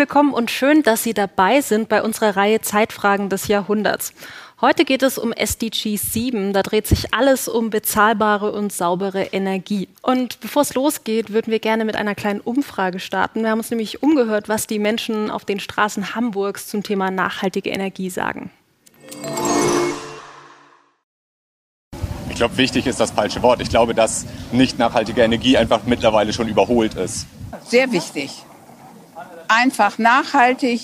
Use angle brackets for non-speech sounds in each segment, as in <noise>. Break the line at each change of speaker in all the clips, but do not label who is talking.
Willkommen und schön, dass Sie dabei sind bei unserer Reihe Zeitfragen des Jahrhunderts. Heute geht es um SDG 7. Da dreht sich alles um bezahlbare und saubere Energie. Und bevor es losgeht, würden wir gerne mit einer kleinen Umfrage starten. Wir haben uns nämlich umgehört, was die Menschen auf den Straßen Hamburgs zum Thema nachhaltige Energie sagen.
Ich glaube, wichtig ist das falsche Wort. Ich glaube, dass nicht nachhaltige Energie einfach mittlerweile schon überholt ist.
Sehr wichtig einfach nachhaltig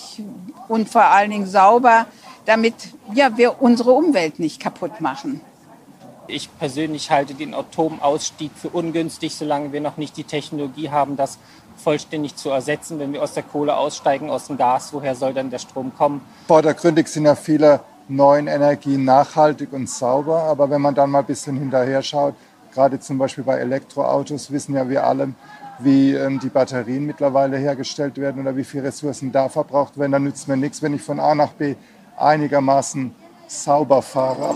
und vor allen Dingen sauber, damit ja, wir unsere Umwelt nicht kaputt machen.
Ich persönlich halte den Atomausstieg für ungünstig, solange wir noch nicht die Technologie haben, das vollständig zu ersetzen. Wenn wir aus der Kohle aussteigen, aus dem Gas, woher soll dann der Strom kommen?
Vordergründig sind ja viele neuen Energien nachhaltig und sauber, aber wenn man dann mal ein bisschen hinterher schaut, gerade zum Beispiel bei Elektroautos, wissen ja wir alle, wie ähm, die Batterien mittlerweile hergestellt werden oder wie viele Ressourcen da verbraucht werden. Dann nützt mir nichts, wenn ich von A nach B einigermaßen sauber fahre.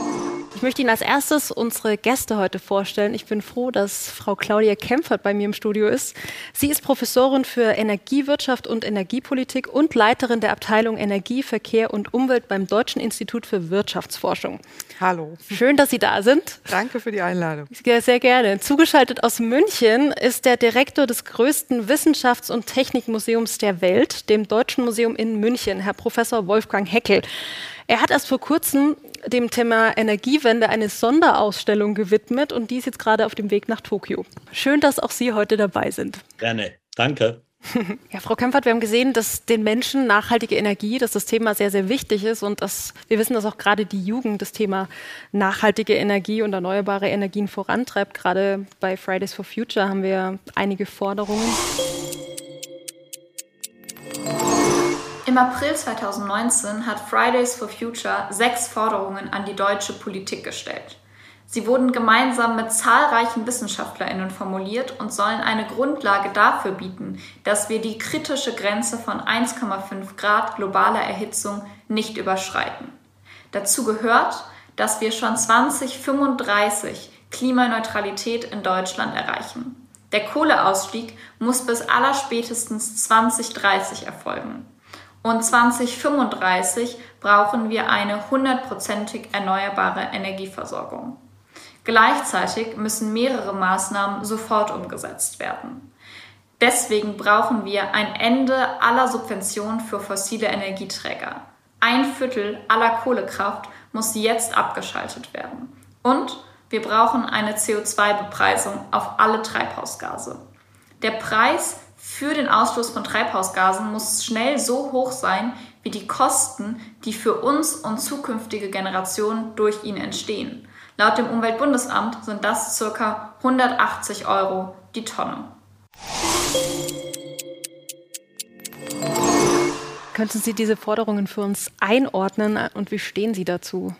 Ich möchte Ihnen als erstes unsere Gäste heute vorstellen. Ich bin froh, dass Frau Claudia Kempfert bei mir im Studio ist. Sie ist Professorin für Energiewirtschaft und Energiepolitik und Leiterin der Abteilung Energie, Verkehr und Umwelt beim Deutschen Institut für Wirtschaftsforschung.
Hallo.
Schön, dass Sie da sind.
Danke für die Einladung.
Sehr, sehr gerne. Zugeschaltet aus München ist der Direktor des größten Wissenschafts- und Technikmuseums der Welt, dem Deutschen Museum in München, Herr Professor Wolfgang Heckel. Er hat erst vor kurzem dem Thema Energiewende eine Sonderausstellung gewidmet und die ist jetzt gerade auf dem Weg nach Tokio. Schön, dass auch Sie heute dabei sind.
Gerne, danke. <laughs>
Ja, Frau Kempfert, wir haben gesehen, dass den Menschen nachhaltige Energie, dass das Thema sehr, sehr wichtig ist und dass wir wissen, dass auch gerade die Jugend das Thema nachhaltige Energie und erneuerbare Energien vorantreibt. Gerade bei Fridays for Future haben wir einige Forderungen.
Im April 2019 hat Fridays for Future sechs Forderungen an die deutsche Politik gestellt. Sie wurden gemeinsam mit zahlreichen Wissenschaftlerinnen formuliert und sollen eine Grundlage dafür bieten, dass wir die kritische Grenze von 1,5 Grad globaler Erhitzung nicht überschreiten. Dazu gehört, dass wir schon 2035 Klimaneutralität in Deutschland erreichen. Der Kohleausstieg muss bis allerspätestens 2030 erfolgen. Und 2035 brauchen wir eine hundertprozentig erneuerbare Energieversorgung. Gleichzeitig müssen mehrere Maßnahmen sofort umgesetzt werden. Deswegen brauchen wir ein Ende aller Subventionen für fossile Energieträger. Ein Viertel aller Kohlekraft muss jetzt abgeschaltet werden. Und wir brauchen eine CO2-Bepreisung auf alle Treibhausgase. Der Preis für den Ausstoß von Treibhausgasen muss schnell so hoch sein wie die Kosten, die für uns und zukünftige Generationen durch ihn entstehen. Laut dem Umweltbundesamt sind das ca. 180 Euro die Tonne.
Könnten Sie diese Forderungen für uns einordnen und wie stehen Sie dazu?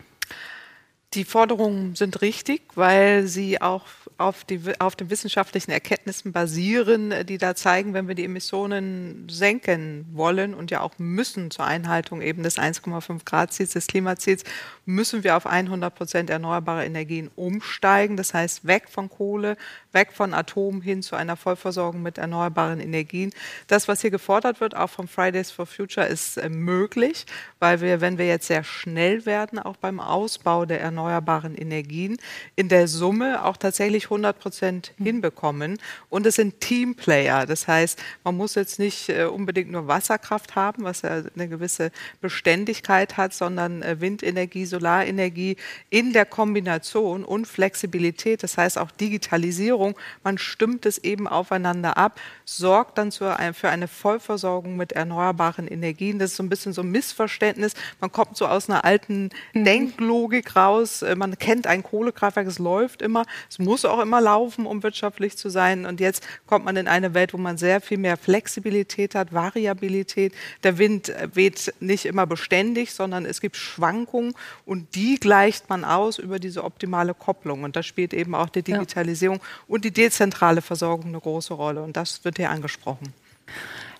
Die Forderungen sind richtig, weil sie auch auf, die, auf den wissenschaftlichen Erkenntnissen basieren, die da zeigen, wenn wir die Emissionen senken wollen und ja auch müssen zur Einhaltung eben des 1,5 Grad Ziels, des Klimaziels, müssen wir auf 100 Prozent erneuerbare Energien umsteigen. Das heißt, weg von Kohle, weg von Atom hin zu einer Vollversorgung mit erneuerbaren Energien. Das, was hier gefordert wird, auch vom Fridays for Future, ist äh, möglich, weil wir, wenn wir jetzt sehr schnell werden, auch beim Ausbau der erneuerbaren Energien, in der Summe auch tatsächlich 100 Prozent mhm. hinbekommen. Und es sind Teamplayer. Das heißt, man muss jetzt nicht äh, unbedingt nur Wasserkraft haben, was ja eine gewisse Beständigkeit hat, sondern äh, Windenergie, Solarenergie in der Kombination und Flexibilität, das heißt auch Digitalisierung. Man stimmt es eben aufeinander ab, sorgt dann für eine Vollversorgung mit erneuerbaren Energien. Das ist so ein bisschen so ein Missverständnis. Man kommt so aus einer alten mhm. Denklogik raus. Äh, man kennt ein Kohlekraftwerk, es läuft immer. Es muss auch immer laufen, um wirtschaftlich zu sein. Und jetzt kommt man in eine Welt, wo man sehr viel mehr Flexibilität hat, Variabilität. Der Wind äh, weht nicht immer beständig, sondern es gibt Schwankungen und die gleicht man aus über diese optimale Kopplung. Und da spielt eben auch die Digitalisierung ja. Und die dezentrale Versorgung eine große Rolle. Und das wird hier angesprochen.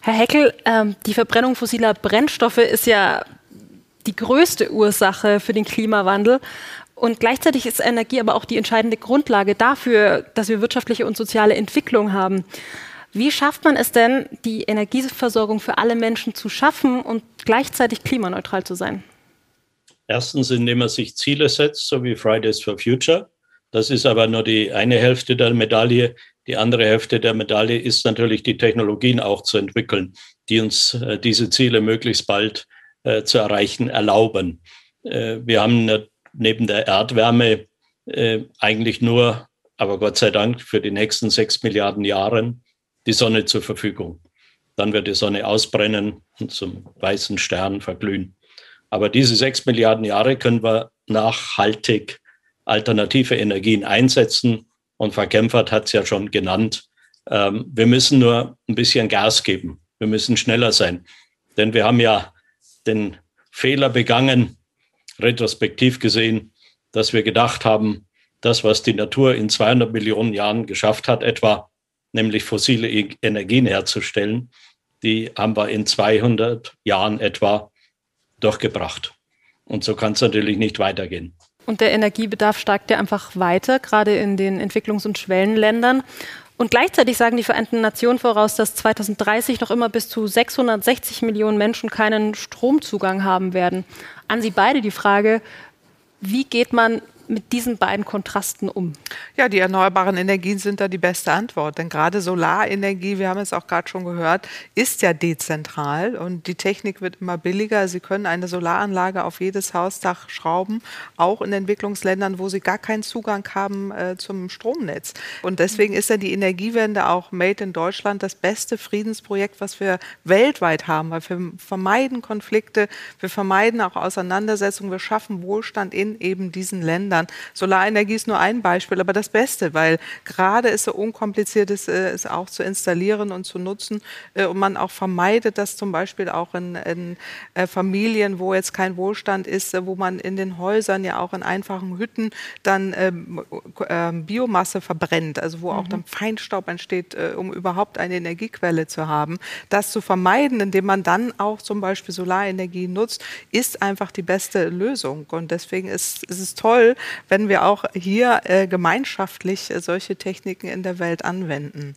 Herr Heckel, ähm, die Verbrennung fossiler Brennstoffe ist ja die größte Ursache für den Klimawandel. Und gleichzeitig ist Energie aber auch die entscheidende Grundlage dafür, dass wir wirtschaftliche und soziale Entwicklung haben. Wie schafft man es denn, die Energieversorgung für alle Menschen zu schaffen und gleichzeitig klimaneutral zu sein?
Erstens, indem man sich Ziele setzt, so wie Fridays for Future. Das ist aber nur die eine Hälfte der Medaille. Die andere Hälfte der Medaille ist natürlich die Technologien auch zu entwickeln, die uns äh, diese Ziele möglichst bald äh, zu erreichen erlauben. Äh, wir haben neben der Erdwärme äh, eigentlich nur, aber Gott sei Dank für die nächsten sechs Milliarden Jahren die Sonne zur Verfügung. Dann wird die Sonne ausbrennen und zum weißen Stern verglühen. Aber diese sechs Milliarden Jahre können wir nachhaltig alternative Energien einsetzen. Und Frau Kempfert hat es ja schon genannt. Ähm, wir müssen nur ein bisschen Gas geben. Wir müssen schneller sein. Denn wir haben ja den Fehler begangen, retrospektiv gesehen, dass wir gedacht haben, das, was die Natur in 200 Millionen Jahren geschafft hat, etwa, nämlich fossile e-, Energien herzustellen, die haben wir in 200 Jahren etwa durchgebracht. Und so kann es natürlich nicht weitergehen.
Und der Energiebedarf steigt ja einfach weiter, gerade in den Entwicklungs- und Schwellenländern. Und gleichzeitig sagen die Vereinten Nationen voraus, dass 2030 noch immer bis zu 660 Millionen Menschen keinen Stromzugang haben werden. An Sie beide die Frage, wie geht man mit diesen beiden Kontrasten um?
Ja, die erneuerbaren Energien sind da die beste Antwort. Denn gerade Solarenergie, wir haben es auch gerade schon gehört, ist ja dezentral und die Technik wird immer billiger. Sie können eine Solaranlage auf jedes Hausdach schrauben, auch in Entwicklungsländern, wo sie gar keinen Zugang haben äh, zum Stromnetz. Und deswegen ist ja die Energiewende auch Made in Deutschland das beste Friedensprojekt, was wir weltweit haben, weil wir vermeiden Konflikte, wir vermeiden auch Auseinandersetzungen, wir schaffen Wohlstand in eben diesen Ländern. Ländern. Solarenergie ist nur ein Beispiel, aber das Beste, weil gerade ist so unkompliziert ist, äh, es auch zu installieren und zu nutzen äh, und man auch vermeidet, dass zum Beispiel auch in, in äh, Familien, wo jetzt kein Wohlstand ist, wo man in den Häusern ja auch in einfachen Hütten dann ähm, ähm, Biomasse verbrennt, also wo mhm. auch dann Feinstaub entsteht, um überhaupt eine Energiequelle zu haben. Das zu vermeiden, indem man dann auch zum Beispiel Solarenergie nutzt, ist einfach die beste Lösung. Und deswegen ist, ist es toll, wenn wir auch hier äh, gemeinschaftlich äh, solche Techniken in der Welt anwenden.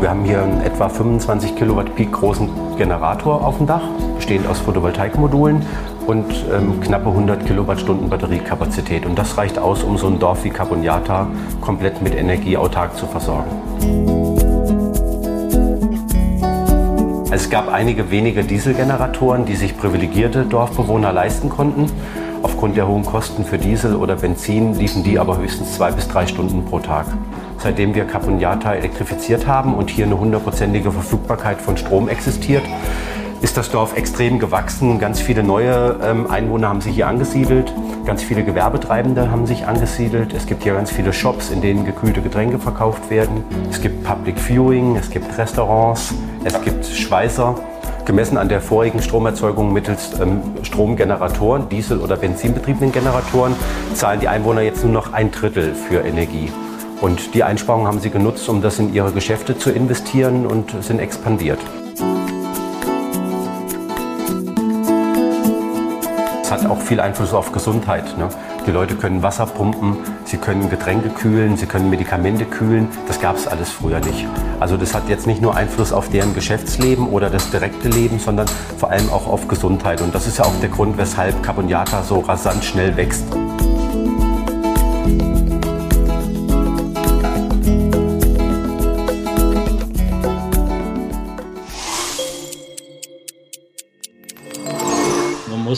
Wir haben hier einen etwa 25 Kilowatt Peak großen Generator auf dem Dach, bestehend aus Photovoltaikmodulen und ähm, knappe 100 Kilowattstunden Batteriekapazität. Und das reicht aus, um so ein Dorf wie Caponiata komplett mit Energie autark zu versorgen. Es gab einige wenige Dieselgeneratoren, die sich privilegierte Dorfbewohner leisten konnten. Aufgrund der hohen Kosten für Diesel oder Benzin liefen die aber höchstens zwei bis drei Stunden pro Tag. Seitdem wir Caponiata elektrifiziert haben und hier eine hundertprozentige Verfügbarkeit von Strom existiert, ist das Dorf extrem gewachsen. Ganz viele neue ähm, Einwohner haben sich hier angesiedelt. Ganz viele Gewerbetreibende haben sich angesiedelt. Es gibt hier ganz viele Shops, in denen gekühlte Getränke verkauft werden. Es gibt Public Viewing, es gibt Restaurants, es gibt Schweißer. Gemessen an der vorigen Stromerzeugung mittels ähm, Stromgeneratoren, Diesel- oder Benzinbetriebenen Generatoren, zahlen die Einwohner jetzt nur noch ein Drittel für Energie. Und die Einsparungen haben sie genutzt, um das in ihre Geschäfte zu investieren und sind expandiert. Es hat auch viel Einfluss auf Gesundheit. Ne? Die Leute können Wasser pumpen, sie können Getränke kühlen, sie können Medikamente kühlen. Das gab es alles früher nicht. Also das hat jetzt nicht nur Einfluss auf deren Geschäftsleben oder das direkte Leben, sondern vor allem auch auf Gesundheit. Und das ist ja auch der Grund, weshalb Carboniata so rasant schnell wächst.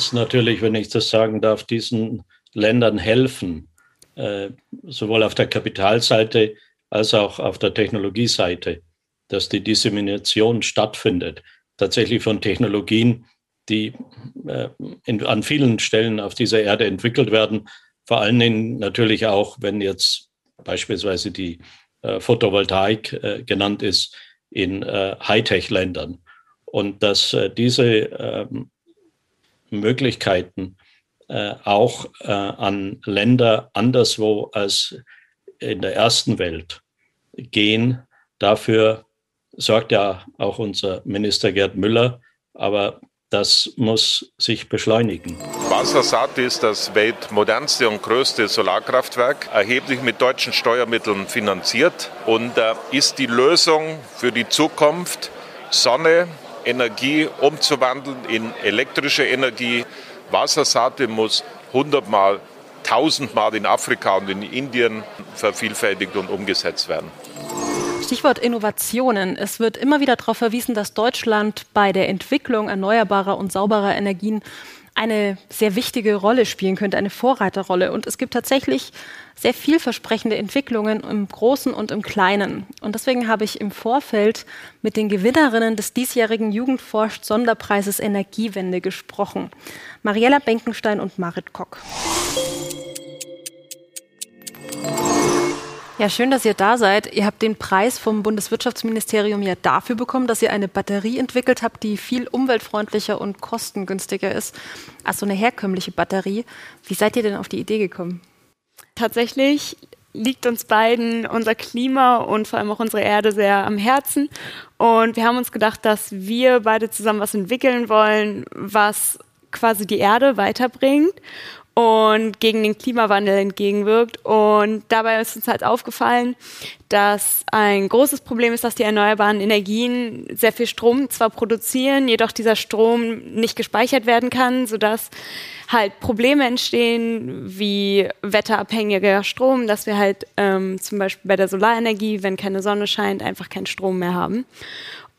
Muss natürlich, wenn ich das sagen darf, diesen Ländern helfen, äh, sowohl auf der Kapitalseite als auch auf der Technologieseite, dass die Dissemination stattfindet, tatsächlich von Technologien, die äh, an vielen Stellen auf dieser Erde entwickelt werden, vor allen Dingen natürlich auch, wenn jetzt beispielsweise die äh, Photovoltaik genannt ist, in Hightech-Ländern. Und dass diese ähm, Möglichkeiten äh, auch äh, an Länder anderswo als in der ersten Welt gehen. Dafür sorgt ja auch unser Minister Gerd Müller, aber das muss sich beschleunigen.
Wassersat ist das weltmodernste und größte Solarkraftwerk, erheblich mit deutschen Steuermitteln finanziert und äh, ist die Lösung für die Zukunft, Sonne, Energie umzuwandeln in elektrische Energie. Wassersate muss hundertmal, tausendmal in Afrika und in Indien vervielfältigt und umgesetzt werden.
Stichwort Innovationen. Es wird immer wieder darauf verwiesen, dass Deutschland bei der Entwicklung erneuerbarer und sauberer Energien eine sehr wichtige Rolle spielen könnte, eine Vorreiterrolle. Und es gibt tatsächlich sehr vielversprechende Entwicklungen im Großen und im Kleinen. Und deswegen habe ich im Vorfeld mit den Gewinnerinnen des diesjährigen Jugendforscht Sonderpreises Energiewende gesprochen. Mariella Benkenstein und Marit Kock. Ja, schön, dass ihr da seid. Ihr habt den Preis vom Bundeswirtschaftsministerium ja dafür bekommen, dass ihr eine Batterie entwickelt habt, die viel umweltfreundlicher und kostengünstiger ist als so eine herkömmliche Batterie. Wie seid ihr denn auf die Idee gekommen?
Tatsächlich liegt uns beiden unser Klima und vor allem auch unsere Erde sehr am Herzen. Und wir haben uns gedacht, dass wir beide zusammen was entwickeln wollen, was quasi die Erde weiterbringt und gegen den Klimawandel entgegenwirkt. Und dabei ist uns halt aufgefallen, dass ein großes Problem ist, dass die erneuerbaren Energien sehr viel Strom zwar produzieren, jedoch dieser Strom nicht gespeichert werden kann, sodass halt Probleme entstehen wie wetterabhängiger Strom, dass wir halt ähm, zum Beispiel bei der Solarenergie, wenn keine Sonne scheint, einfach keinen Strom mehr haben.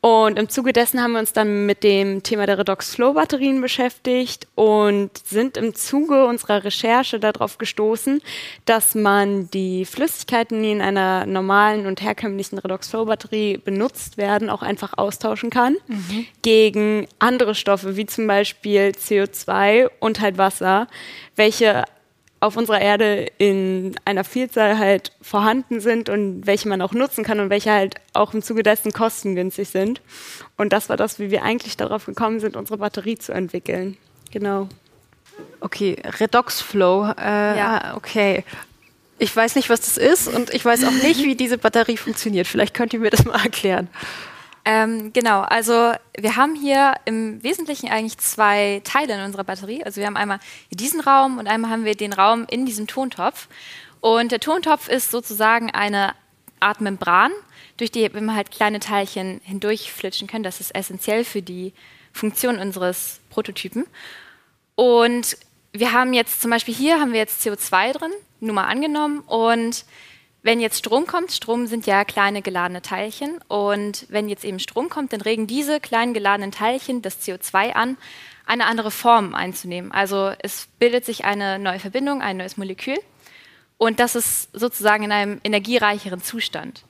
Und im Zuge dessen haben wir uns dann mit dem Thema der Redox Flow Batterien beschäftigt und sind im Zuge unserer Recherche darauf gestoßen, dass man die Flüssigkeiten, die in einer normalen und herkömmlichen Redox Flow Batterie benutzt werden, auch einfach austauschen kann mhm. gegen andere Stoffe, wie zum Beispiel CO2 und halt Wasser, welche auf unserer Erde in einer Vielzahl halt vorhanden sind und welche man auch nutzen kann und welche halt auch im Zuge dessen kostengünstig sind. Und das war das, wie wir eigentlich darauf gekommen sind, unsere Batterie zu entwickeln. Genau.
Okay, Redox Flow. Äh, ja. Okay. Ich weiß nicht, was das ist und ich weiß auch nicht, wie diese Batterie funktioniert. Vielleicht könnt ihr mir das mal erklären.
Ähm, genau, also wir haben hier im Wesentlichen eigentlich zwei Teile in unserer Batterie. Also wir haben einmal diesen Raum und einmal haben wir den Raum in diesem Tontopf. Und der Tontopf ist sozusagen eine Art Membran, durch die wir halt kleine Teilchen hindurchflitschen können. Das ist essentiell für die Funktion unseres Prototypen. Und wir haben jetzt zum Beispiel hier haben wir jetzt CO2 drin, nur mal angenommen. Und wenn jetzt Strom kommt, Strom sind ja kleine geladene Teilchen und wenn jetzt eben Strom kommt, dann regen diese kleinen geladenen Teilchen das CO2 an, eine andere Form einzunehmen. Also es bildet sich eine neue Verbindung, ein neues Molekül und das ist sozusagen in einem energiereicheren Zustand.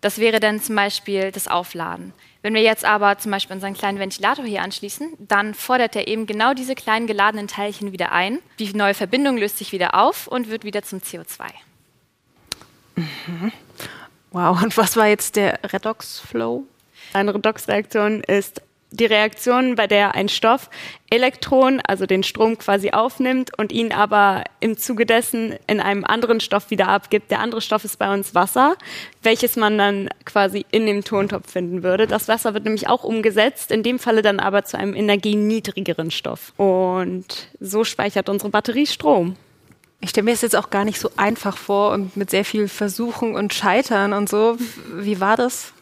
Das wäre dann zum Beispiel das Aufladen. Wenn wir jetzt aber zum Beispiel unseren kleinen Ventilator hier anschließen, dann fordert er eben genau diese kleinen geladenen Teilchen wieder ein. Die neue Verbindung löst sich wieder auf und wird wieder zum CO2.
Mhm. Wow, und was war jetzt der Redox-Flow?
Eine Redox-Reaktion ist die Reaktion, bei der ein Stoff Elektron, also den Strom quasi aufnimmt und ihn aber im Zuge dessen in einem anderen Stoff wieder abgibt. Der andere Stoff ist bei uns Wasser, welches man dann quasi in dem Tontopf finden würde. Das Wasser wird nämlich auch umgesetzt, in dem Falle dann aber zu einem energieniedrigeren Stoff. Und so speichert unsere Batterie Strom.
Ich stelle mir das jetzt auch gar nicht so einfach vor und mit sehr viel Versuchen und Scheitern und so. Wie war das?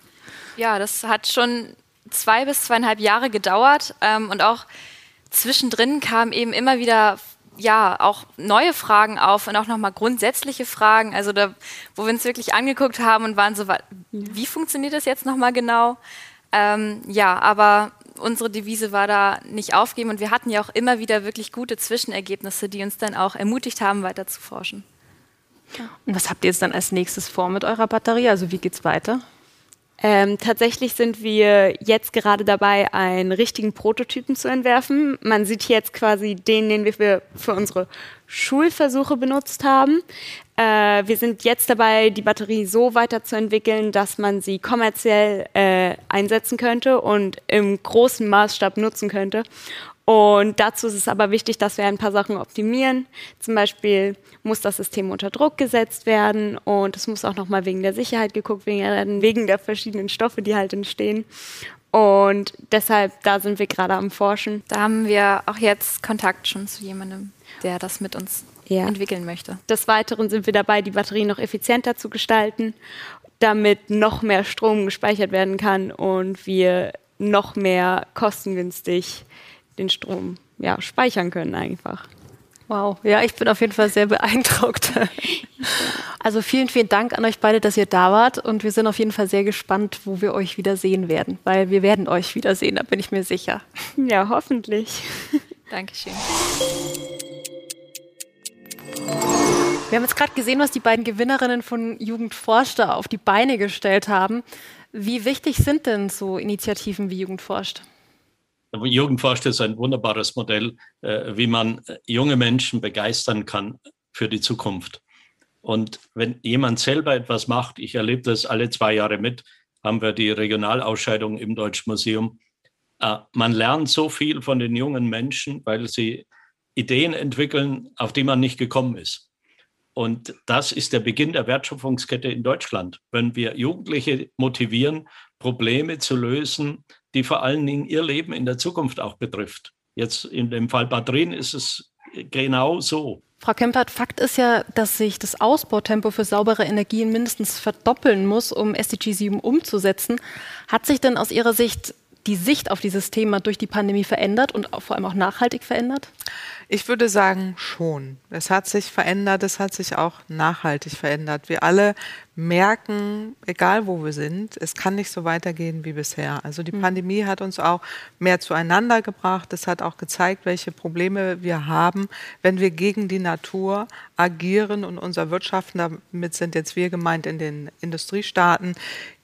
Ja, das hat schon zwei bis zweieinhalb Jahre gedauert ähm, und auch zwischendrin kamen eben immer wieder ja auch neue Fragen auf und auch nochmal grundsätzliche Fragen, also da, wo wir uns wirklich angeguckt haben und waren so, wie funktioniert das jetzt nochmal genau? Ähm, ja, aber unsere Devise war da nicht aufgeben und wir hatten ja auch immer wieder wirklich gute Zwischenergebnisse, die uns dann auch ermutigt haben, weiter zu forschen.
Und was habt ihr jetzt dann als nächstes vor mit eurer Batterie? Also wie geht's weiter?
Ähm, tatsächlich sind wir jetzt gerade dabei, einen richtigen Prototypen zu entwerfen. Man sieht jetzt quasi den, den wir für, für unsere Schulversuche benutzt haben. Äh, wir sind jetzt dabei, die Batterie so weiterzuentwickeln, dass man sie kommerziell äh, einsetzen könnte und im großen Maßstab nutzen könnte. Und dazu ist es aber wichtig, dass wir ein paar Sachen optimieren. Zum Beispiel muss das System unter Druck gesetzt werden und es muss auch nochmal wegen der Sicherheit geguckt werden, wegen der verschiedenen Stoffe, die halt entstehen. Und deshalb, da sind wir gerade am Forschen.
Da haben wir auch jetzt Kontakt schon zu jemandem, der das mit uns ja. entwickeln möchte.
Des Weiteren sind wir dabei, die Batterien noch effizienter zu gestalten, damit noch mehr Strom gespeichert werden kann und wir noch mehr kostengünstig den Strom ja, speichern können einfach.
Wow, ja, ich bin auf jeden Fall sehr beeindruckt. <laughs> Also vielen, vielen Dank an euch beide, dass ihr da wart und wir sind auf jeden Fall sehr gespannt, wo wir euch wieder sehen werden, weil wir werden euch wiedersehen, da bin ich mir sicher.
Ja, hoffentlich. <laughs>
Dankeschön.
Wir haben jetzt gerade gesehen, was die beiden Gewinnerinnen von Jugend forscht auf die Beine gestellt haben. Wie wichtig sind denn so Initiativen wie Jugend forscht?
Jugendforscht ist ein wunderbares Modell, äh, wie man äh, junge Menschen begeistern kann für die Zukunft. Und wenn jemand selber etwas macht, ich erlebe das alle zwei Jahre mit, haben wir die Regionalausscheidung im Deutschen Museum. Äh, man lernt so viel von den jungen Menschen, weil sie Ideen entwickeln, auf die man nicht gekommen ist. Und das ist der Beginn der Wertschöpfungskette in Deutschland. Wenn wir Jugendliche motivieren, Probleme zu lösen, die vor allen Dingen ihr Leben in der Zukunft auch betrifft. Jetzt in dem Fall Batterien ist es genau so.
Frau Kempert, Fakt ist ja, dass sich das Ausbautempo für saubere Energien mindestens verdoppeln muss, um SDG 7 umzusetzen. Hat sich denn aus Ihrer Sicht die Sicht auf dieses Thema durch die Pandemie verändert und vor allem auch nachhaltig verändert?
Ich würde sagen, schon. Es hat sich verändert, es hat sich auch nachhaltig verändert. Wir alle merken, egal wo wir sind, es kann nicht so weitergehen wie bisher. Also die mhm. Pandemie hat uns auch mehr zueinander gebracht. Es hat auch gezeigt, welche Probleme wir haben, wenn wir gegen die Natur agieren und unser Wirtschaften, damit sind jetzt wir gemeint in den Industriestaaten,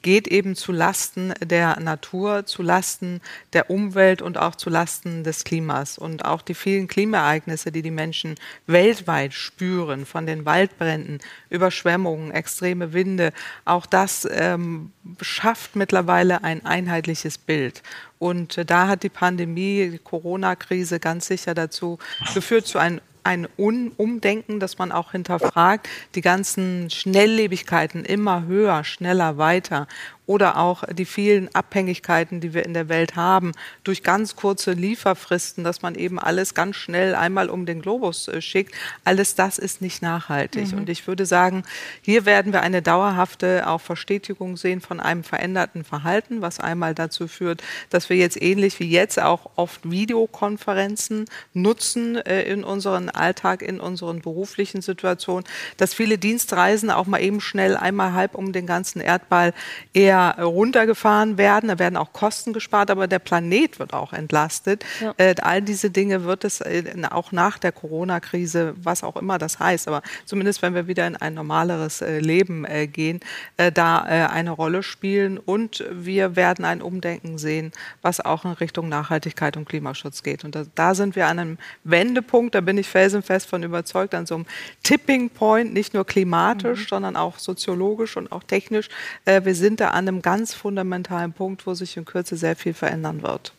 geht eben zu Lasten der Natur, zu Lasten der Umwelt und auch zu Lasten des Klimas. Und auch die vielen Klimaereignisse, die die Menschen weltweit spüren, von den Waldbränden, Überschwemmungen, extreme Winde, auch das ähm, schafft mittlerweile ein einheitliches Bild. Und äh, da hat die Pandemie, die Corona-Krise ganz sicher dazu geführt, zu einem ein Umdenken, dass man auch hinterfragt, die ganzen Schnelllebigkeiten immer höher, schneller, weiter oder auch die vielen Abhängigkeiten, die wir in der Welt haben, durch ganz kurze Lieferfristen, dass man eben alles ganz schnell einmal um den Globus äh, schickt. Alles das ist nicht nachhaltig. Mhm. Und ich würde sagen, hier werden wir eine dauerhafte auch Verstetigung sehen von einem veränderten Verhalten, was einmal dazu führt, dass wir jetzt ähnlich wie jetzt auch oft Videokonferenzen nutzen äh, in unseren Alltag, in unseren beruflichen Situationen, dass viele Dienstreisen auch mal eben schnell einmal halb um den ganzen Erdball eher runtergefahren werden. Da werden auch Kosten gespart, aber der Planet wird auch entlastet. Ja. Äh, all diese Dinge wird es äh, auch nach der Corona-Krise, was auch immer das heißt, aber zumindest wenn wir wieder in ein normaleres äh, Leben äh, gehen, äh, da äh, eine Rolle spielen. Und wir werden ein Umdenken sehen, was auch in Richtung Nachhaltigkeit und Klimaschutz geht. Und da, da sind wir an einem Wendepunkt, da bin ich felsenfest von überzeugt, an so einem Tipping Point, nicht nur klimatisch, mhm. sondern auch soziologisch und auch technisch. wir sind da an einem ganz fundamentalen Punkt, wo sich in Kürze sehr viel verändern wird.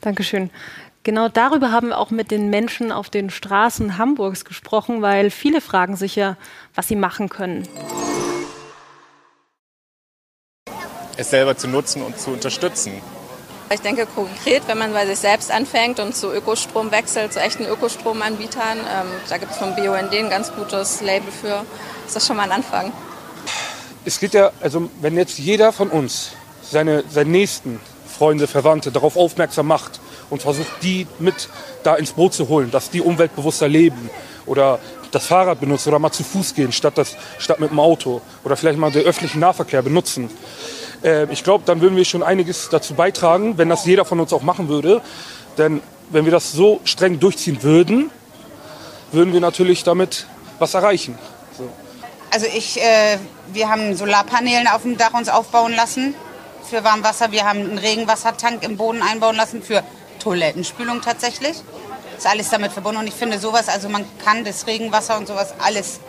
Dankeschön. Genau darüber haben wir auch mit den Menschen auf den Straßen Hamburgs gesprochen, weil viele fragen sich ja, was sie machen können.
Es selber zu nutzen und zu unterstützen.
Ich denke konkret, wenn man bei sich selbst anfängt und zu Ökostrom wechselt, zu echten Ökostromanbietern, ähm, da gibt es vom BUND ein ganz gutes Label für, ist das schon mal ein Anfang
es geht ja, also wenn jetzt jeder von uns seine, seine nächsten Freunde, Verwandte darauf aufmerksam macht und versucht, die mit da ins Boot zu holen, dass die umweltbewusster leben oder das Fahrrad benutzen oder mal zu Fuß gehen statt, das, statt mit dem Auto oder vielleicht mal den öffentlichen Nahverkehr benutzen. Äh, ich glaube, dann würden wir schon einiges dazu beitragen, wenn das jeder von uns auch machen würde. Denn wenn wir das so streng durchziehen würden, würden wir natürlich damit was erreichen. So.
Also ich, äh, wir haben Solarpanelen auf dem Dach uns aufbauen lassen für Warmwasser. Wir haben einen Regenwassertank im Boden einbauen lassen für Toilettenspülung tatsächlich. Ist alles damit verbunden und ich finde sowas, also man kann das Regenwasser und sowas alles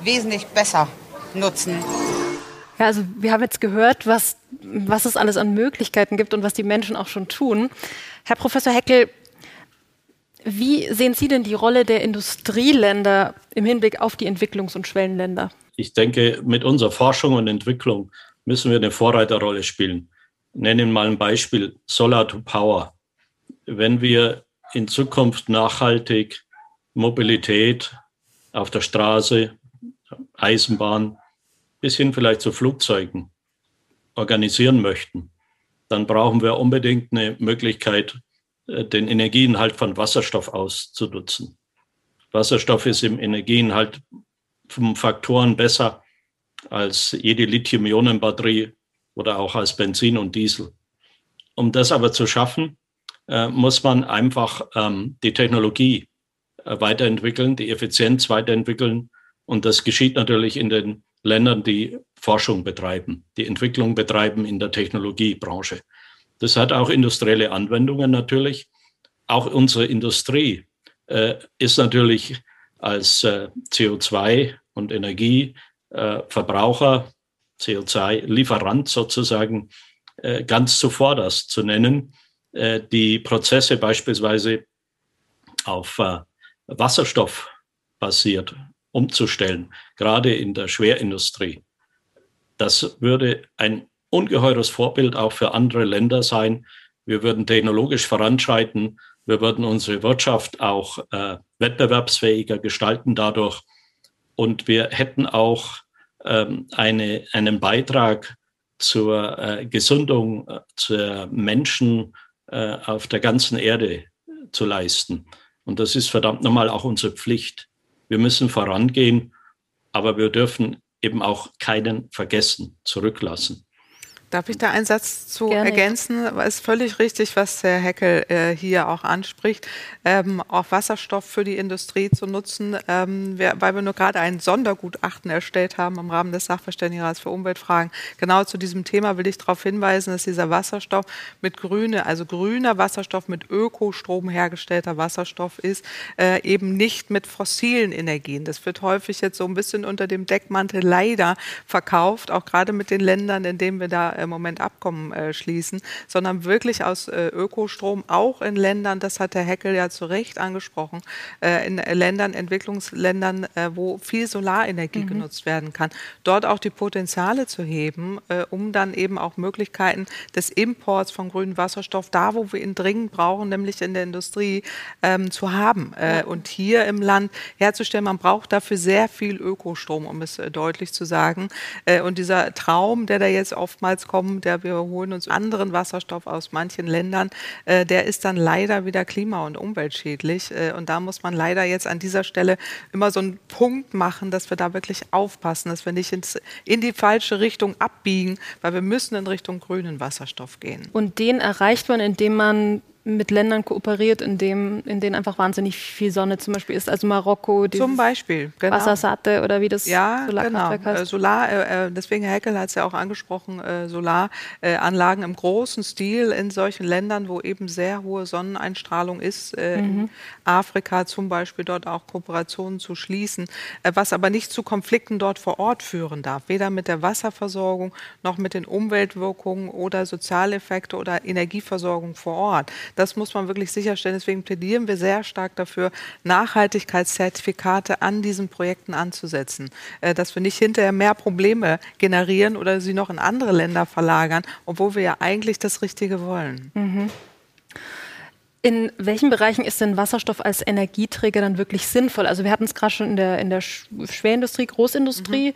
wesentlich besser nutzen.
Ja, also wir haben jetzt gehört, was, was es alles an Möglichkeiten gibt und was die Menschen auch schon tun. Herr Professor Heckel, wie sehen Sie denn die Rolle der Industrieländer im Hinblick auf die Entwicklungs- und Schwellenländer?
Ich denke, mit unserer Forschung und Entwicklung müssen wir eine Vorreiterrolle spielen. nenne Ihnen mal ein Beispiel, Solar to Power. Wenn wir in Zukunft nachhaltig Mobilität auf der Straße, Eisenbahn bis hin vielleicht zu Flugzeugen organisieren möchten, dann brauchen wir unbedingt eine Möglichkeit, den Energieinhalt von Wasserstoff auszunutzen. Wasserstoff ist im Energieinhalt von Faktoren besser als jede Lithium-Ionen-Batterie oder auch als Benzin und Diesel. Um das aber zu schaffen, äh, muss man einfach ähm, die Technologie äh, weiterentwickeln, die Effizienz weiterentwickeln. Und das geschieht natürlich in den Ländern, die Forschung betreiben, die Entwicklung betreiben in der Technologiebranche. Das hat auch industrielle Anwendungen natürlich. Auch unsere Industrie äh, ist natürlich als äh, CO2 und Energieverbraucher, äh, CO2-Lieferant sozusagen ganz zuvorderst zu nennen. Äh, die Prozesse beispielsweise auf äh, Wasserstoff basiert umzustellen, gerade in der Schwerindustrie. Das würde ein ungeheures Vorbild auch für andere Länder sein. Wir würden technologisch voranschreiten, wir würden unsere Wirtschaft auch äh, wettbewerbsfähiger gestalten dadurch und wir hätten auch ähm, eine, einen Beitrag zur äh, Gesundung äh, der Menschen äh, auf der ganzen Erde zu leisten. Und das ist verdammt nochmal auch unsere Pflicht. Wir müssen vorangehen, aber wir dürfen eben auch keinen vergessen, zurücklassen.
Darf ich da einen Satz zu Gerne. ergänzen? Es ist völlig richtig, was Herr Heckel äh, hier auch anspricht, ähm, auch Wasserstoff für die Industrie zu nutzen, ähm, wir, weil wir nur gerade ein Sondergutachten erstellt haben im Rahmen des Sachverständigenrats für Umweltfragen. Genau zu diesem Thema will ich darauf hinweisen, dass dieser Wasserstoff mit grüne, also grüner Wasserstoff mit Ökostrom hergestellter Wasserstoff ist, äh, eben nicht mit fossilen Energien. Das wird häufig jetzt so ein bisschen unter dem Deckmantel leider verkauft, auch gerade mit den Ländern, in denen wir da im Moment Abkommen äh, schließen, sondern wirklich aus äh, Ökostrom, auch in Ländern, das hat der Heckel ja zu Recht angesprochen, äh, in Ländern, Entwicklungsländern, äh, wo viel Solarenergie mhm. genutzt werden kann, dort auch die Potenziale zu heben, äh, um dann eben auch Möglichkeiten des Imports von grünem Wasserstoff, da wo wir ihn dringend brauchen, nämlich in der Industrie, ähm, zu haben. Äh, und hier im Land herzustellen, man braucht dafür sehr viel Ökostrom, um es deutlich zu sagen. und dieser Traum, der da jetzt oftmals kommen, der wir holen uns anderen Wasserstoff aus manchen Ländern, äh, der ist dann leider wieder klima- und umweltschädlich. Äh, und da muss man leider jetzt an dieser Stelle immer so einen Punkt machen, dass wir da wirklich aufpassen, dass wir nicht ins, in die falsche Richtung abbiegen, weil wir müssen in Richtung grünen Wasserstoff gehen.
Und den erreicht man, indem man mit Ländern kooperiert, in, dem, in denen einfach wahnsinnig viel Sonne zum Beispiel ist. Also Marokko,
zum Beispiel,
genau. Wassersatte oder wie das
ja, Solarkraftwerk genau. heißt. Äh, Solar, äh, äh, deswegen Herr Heckel hat es ja auch angesprochen, äh, Solaranlagen im großen Stil in solchen Ländern, wo eben sehr hohe Sonneneinstrahlung ist. Äh, mhm. In Afrika zum Beispiel dort auch Kooperationen zu schließen, was aber nicht zu Konflikten dort vor Ort führen darf, weder mit der Wasserversorgung noch mit den Umweltwirkungen oder Sozialeffekte oder Energieversorgung vor Ort. Das muss man wirklich sicherstellen. Deswegen plädieren wir sehr stark dafür, Nachhaltigkeitszertifikate an diesen Projekten anzusetzen, äh, dass wir nicht hinterher mehr Probleme generieren oder sie noch in andere Länder verlagern, obwohl wir ja eigentlich das Richtige wollen. Mhm.
In welchen Bereichen ist denn Wasserstoff als Energieträger dann wirklich sinnvoll? Also wir hatten es gerade schon in der, in der Schwerindustrie, Großindustrie. Mhm.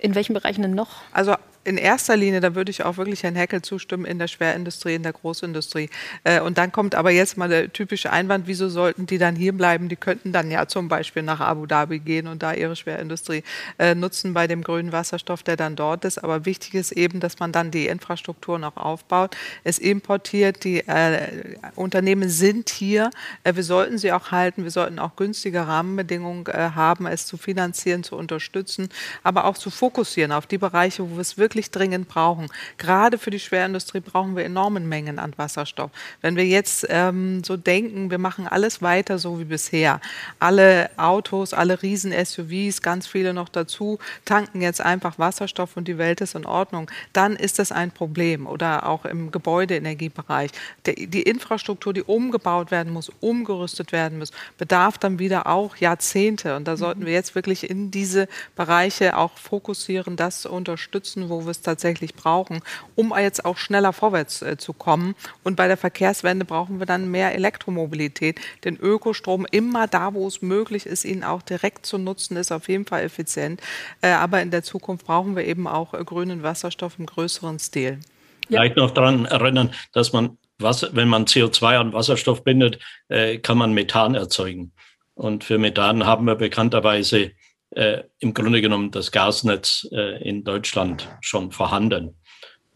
In welchen Bereichen denn noch?
Also in erster Linie, da würde ich auch wirklich Herrn Heckel zustimmen, in der Schwerindustrie, in der Großindustrie. Äh, und dann kommt aber jetzt mal der typische Einwand, wieso sollten die dann hier bleiben? Die könnten dann ja zum Beispiel nach Abu Dhabi gehen und da ihre Schwerindustrie äh, nutzen bei dem grünen Wasserstoff, der dann dort ist. Aber wichtig ist eben, dass man dann die Infrastruktur noch aufbaut, es importiert, die äh, Unternehmen sind hier, äh, wir sollten sie auch halten, wir sollten auch günstige Rahmenbedingungen äh, haben, es zu finanzieren, zu unterstützen, aber auch zu fokussieren auf die Bereiche, wo es wirklich wirklich dringend brauchen. Gerade für die Schwerindustrie brauchen wir enormen Mengen an Wasserstoff. Wenn wir jetzt ähm, so denken, wir machen alles weiter so wie bisher, alle Autos, alle Riesen-SUVs, ganz viele noch dazu, tanken jetzt einfach Wasserstoff und die Welt ist in Ordnung, dann ist das ein Problem. Oder auch im Gebäudeenergiebereich. Die, die Infrastruktur, die umgebaut werden muss, umgerüstet werden muss, bedarf dann wieder auch Jahrzehnte. Und da sollten wir jetzt wirklich in diese Bereiche auch fokussieren, das unterstützen, wo wo wir es tatsächlich brauchen, um jetzt auch schneller vorwärts äh, zu kommen. Und bei der Verkehrswende brauchen wir dann mehr Elektromobilität. Den Ökostrom immer da, wo es möglich ist, ihn auch direkt zu nutzen, ist auf jeden Fall effizient. Äh, aber in der Zukunft brauchen wir eben auch äh, grünen Wasserstoff im größeren Stil.
Vielleicht noch daran erinnern, dass man, Wasser, wenn man CO2 an Wasserstoff bindet, äh, kann man Methan erzeugen. Und für Methan haben wir bekannterweise äh, im Grunde genommen das Gasnetz äh, in Deutschland schon vorhanden.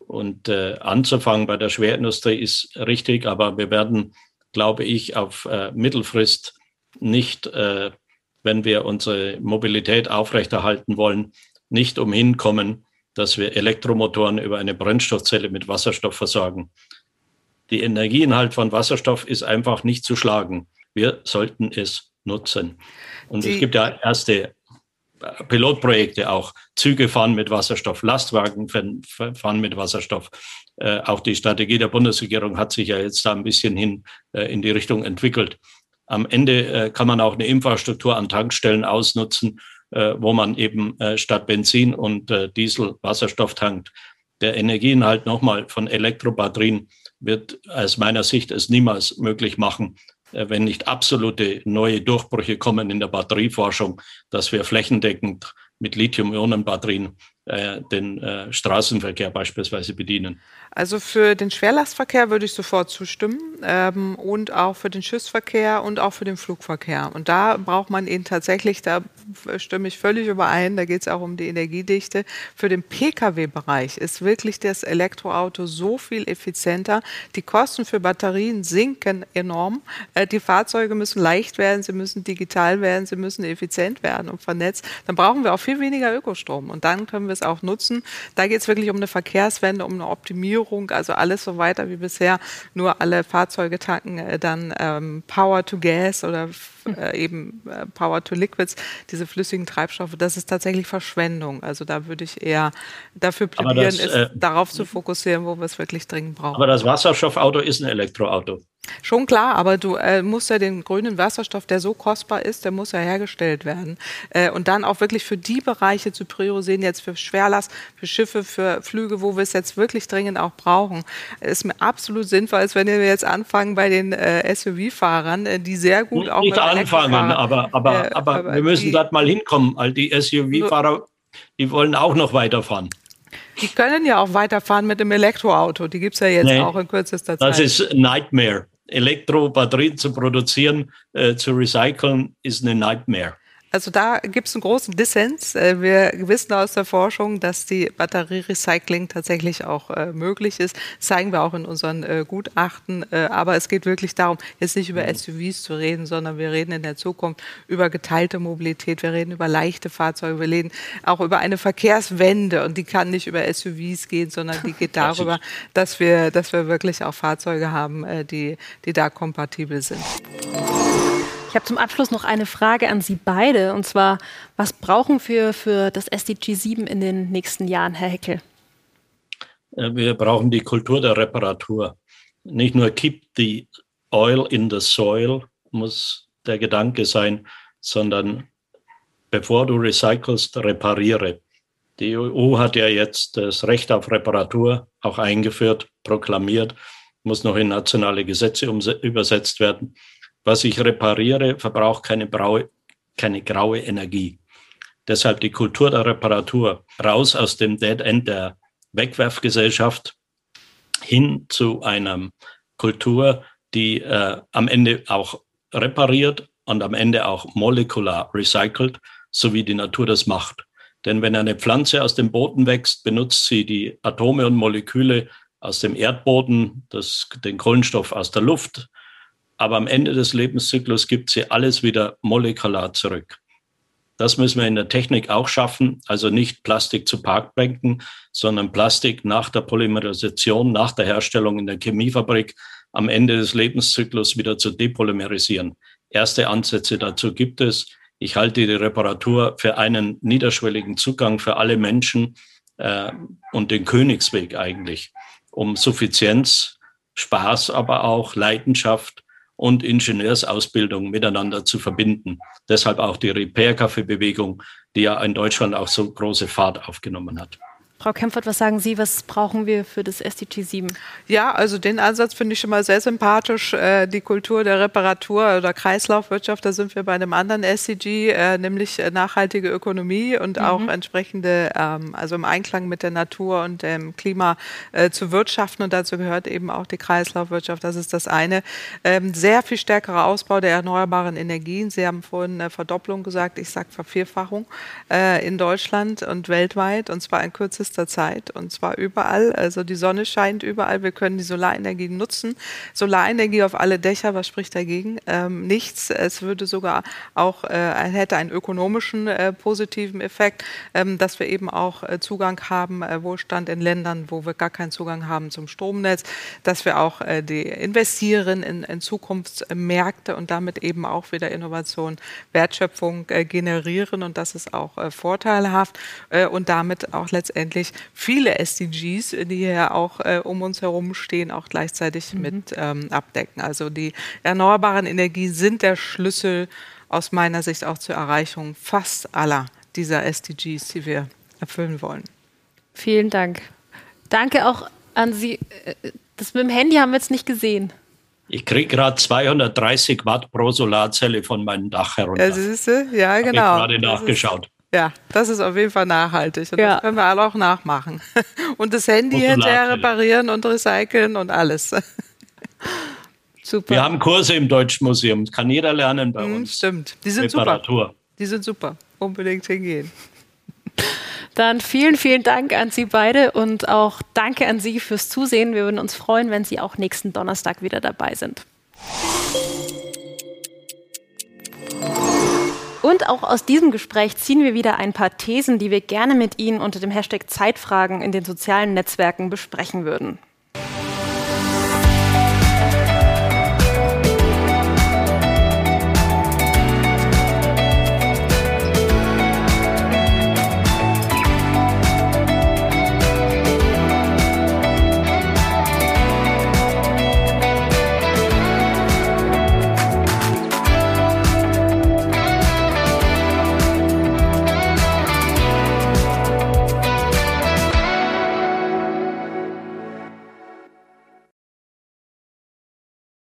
Und äh, anzufangen bei der Schwerindustrie ist richtig, aber wir werden, glaube ich, auf äh, Mittelfrist nicht, äh, wenn wir unsere Mobilität aufrechterhalten wollen, nicht umhin kommen, dass wir Elektromotoren über eine Brennstoffzelle mit Wasserstoff versorgen. Die Energieinhalt von Wasserstoff ist einfach nicht zu schlagen. Wir sollten es nutzen. Und Die es gibt ja erste Pilotprojekte auch. Züge fahren mit Wasserstoff, Lastwagen fahren mit Wasserstoff. Äh, auch die Strategie der Bundesregierung hat sich ja jetzt da ein bisschen hin äh, in die Richtung entwickelt. Am Ende äh, kann man auch eine Infrastruktur an Tankstellen ausnutzen, wo man eben statt Benzin und Diesel Wasserstoff tankt. Der Energieinhalt nochmal von Elektrobatterien wird aus meiner Sicht es niemals möglich machen, wenn nicht absolute neue Durchbrüche kommen in der Batterieforschung, dass wir flächendeckend mit Lithium-Ionen-Batterien äh, den äh, Straßenverkehr beispielsweise bedienen.
Also für den Schwerlastverkehr würde ich sofort zustimmen ähm, und auch für den Schiffsverkehr und auch für den Flugverkehr. Und da braucht man ihn tatsächlich, da stimme ich völlig überein, da geht es auch um die Energiedichte. Für den Pkw-Bereich ist wirklich das Elektroauto so viel effizienter. Die Kosten für Batterien sinken enorm. Äh, die Fahrzeuge müssen leicht werden, sie müssen digital werden, sie müssen effizient werden und vernetzt. Dann brauchen wir auch viel weniger Ökostrom und dann können wir es auch nutzen. Da geht es wirklich um eine Verkehrswende, um eine Optimierung, also alles so weiter wie bisher. Nur alle Fahrzeuge tanken äh, dann ähm, Power to Gas oder äh, eben äh, Power to Liquids, diese flüssigen Treibstoffe. Das ist tatsächlich Verschwendung. Also da würde ich eher dafür plädieren, das, äh, darauf zu fokussieren, wo wir es wirklich dringend brauchen.
Aber das Wasserstoffauto ist ein Elektroauto.
Schon klar, aber du äh, musst ja den grünen Wasserstoff, der so kostbar ist, der muss ja hergestellt werden. Äh, und dann auch wirklich für die Bereiche zu priorisieren, jetzt für Schwerlast, für Schiffe, für Flüge, wo wir es jetzt wirklich dringend auch brauchen, ist mir absolut sinnvoll, als wenn wir jetzt anfangen bei den äh, SUV-Fahrern, äh, die sehr gut auch.
Nicht anfangen, aber, aber, äh, aber, aber, wir müssen dort mal hinkommen. All die SUV-Fahrer, die wollen auch noch weiterfahren.
Die können ja auch weiterfahren mit dem Elektroauto. Die gibt es ja jetzt nee, auch in kürzester Zeit.
Das ist Nightmare. Elektrobatterien zu produzieren, äh, zu recyceln, ist eine Nightmare.
Also da gibt es einen großen Dissens. Äh, wir wissen aus der Forschung, dass die Batterierecycling tatsächlich auch äh, möglich ist. Das zeigen wir auch in unseren äh, Gutachten. Äh, aber es geht wirklich darum, jetzt nicht über SUVs zu reden, sondern wir reden in der Zukunft über geteilte Mobilität, wir reden über leichte Fahrzeuge, wir reden auch über eine Verkehrswende und die kann nicht über SUVs gehen, sondern die geht <laughs> darüber, dass wir, dass wir wirklich auch Fahrzeuge haben, die, die da kompatibel sind.
Ich habe zum Abschluss noch eine Frage an Sie beide. Und zwar, was brauchen wir für das SDG 7 in den nächsten Jahren, Herr Heckel?
Äh, wir brauchen die Kultur der Reparatur. Nicht nur keep the oil in the soil muss der Gedanke sein, sondern bevor du recycelst, repariere. Die EU hat ja jetzt das Recht auf Reparatur auch eingeführt, proklamiert, muss noch in nationale Gesetze übersetzt werden. Was ich repariere, verbraucht keine, braue, keine graue Energie. Deshalb die Kultur der Reparatur. Raus aus dem Dead End der Wegwerfgesellschaft hin zu einer Kultur, die äh, am Ende auch repariert und am Ende auch molekular recycelt, so wie die Natur das macht. Denn wenn eine Pflanze aus dem Boden wächst, benutzt sie die Atome und Moleküle aus dem Erdboden, das, den Kohlenstoff aus der Luft, aber am Ende des Lebenszyklus gibt sie alles wieder molekular zurück. Das müssen wir in der Technik auch schaffen, also nicht Plastik zu Parkbänken, sondern Plastik nach der Polymerisation, nach der Herstellung in der Chemiefabrik am Ende des Lebenszyklus wieder zu depolymerisieren. Erste Ansätze dazu gibt es. Ich halte die Reparatur für einen niederschwelligen Zugang für alle Menschen äh, und den Königsweg eigentlich, um Suffizienz, Spaß, aber auch Leidenschaft und Ingenieursausbildung miteinander zu verbinden. Deshalb auch die Repair-Café-Bewegung, die ja in Deutschland auch so große Fahrt aufgenommen hat.
Frau Kempfert, was sagen Sie, was brauchen wir für das SDG 7?
Ja, also den Ansatz finde ich schon mal sehr sympathisch. Äh, die Kultur der Reparatur oder Kreislaufwirtschaft, da sind wir bei einem anderen SDG, äh, nämlich äh, nachhaltige Ökonomie und mhm. auch entsprechende, ähm, also im Einklang mit der Natur und dem Klima äh, zu wirtschaften. Und dazu gehört eben auch die Kreislaufwirtschaft. Das ist das eine. Ähm, sehr viel stärkerer Ausbau der erneuerbaren Energien. Sie haben vorhin eine Verdopplung gesagt. Ich sage Vervierfachung äh, in Deutschland und weltweit und zwar in kürzester kürzester Zeit und zwar überall. Also die Sonne scheint überall. Wir können die Solarenergie nutzen. Solarenergie auf alle Dächer, was spricht dagegen? Ähm, nichts. Es würde sogar auch, äh, hätte einen ökonomischen äh, positiven Effekt, ähm, dass wir eben auch äh, Zugang haben, äh, Wohlstand in Ländern, wo wir gar keinen Zugang haben zum Stromnetz, dass wir auch äh, die investieren in, in Zukunftsmärkte und damit eben auch wieder Innovation, Wertschöpfung äh, generieren und das ist auch vorteilhaft und damit auch letztendlich eigentlich viele SDGs, die hier auch äh, um uns herum stehen, auch gleichzeitig mhm. mit ähm, abdecken. Also die erneuerbaren Energien sind der Schlüssel aus meiner Sicht auch zur Erreichung fast aller dieser SDGs, die wir erfüllen wollen.
Vielen Dank. Danke auch an Sie. Äh, das mit dem Handy haben wir jetzt nicht gesehen.
Ich kriege gerade 230 Watt pro Solarzelle von meinem Dach herunter.
Ja, siehst du? Ja, genau.
Ich gerade nachgeschaut.
Ja, das ist auf jeden Fall nachhaltig. Und ja. das können wir alle auch nachmachen. <laughs> Und das Handy hinterher reparieren und recyceln und alles. <laughs>
super. Wir haben Kurse im Deutschen Museum. Kann jeder lernen bei hm, uns.
Stimmt. Die sind Reparatur. super. Die sind super. Unbedingt hingehen. <laughs>
Dann vielen, vielen Dank an Sie beide und auch danke an Sie fürs Zusehen. Wir würden uns freuen, wenn Sie auch nächsten Donnerstag wieder dabei sind. Und auch aus diesem Gespräch ziehen wir wieder ein paar Thesen, die wir gerne mit Ihnen unter dem Hashtag Zeitfragen in den sozialen Netzwerken besprechen würden.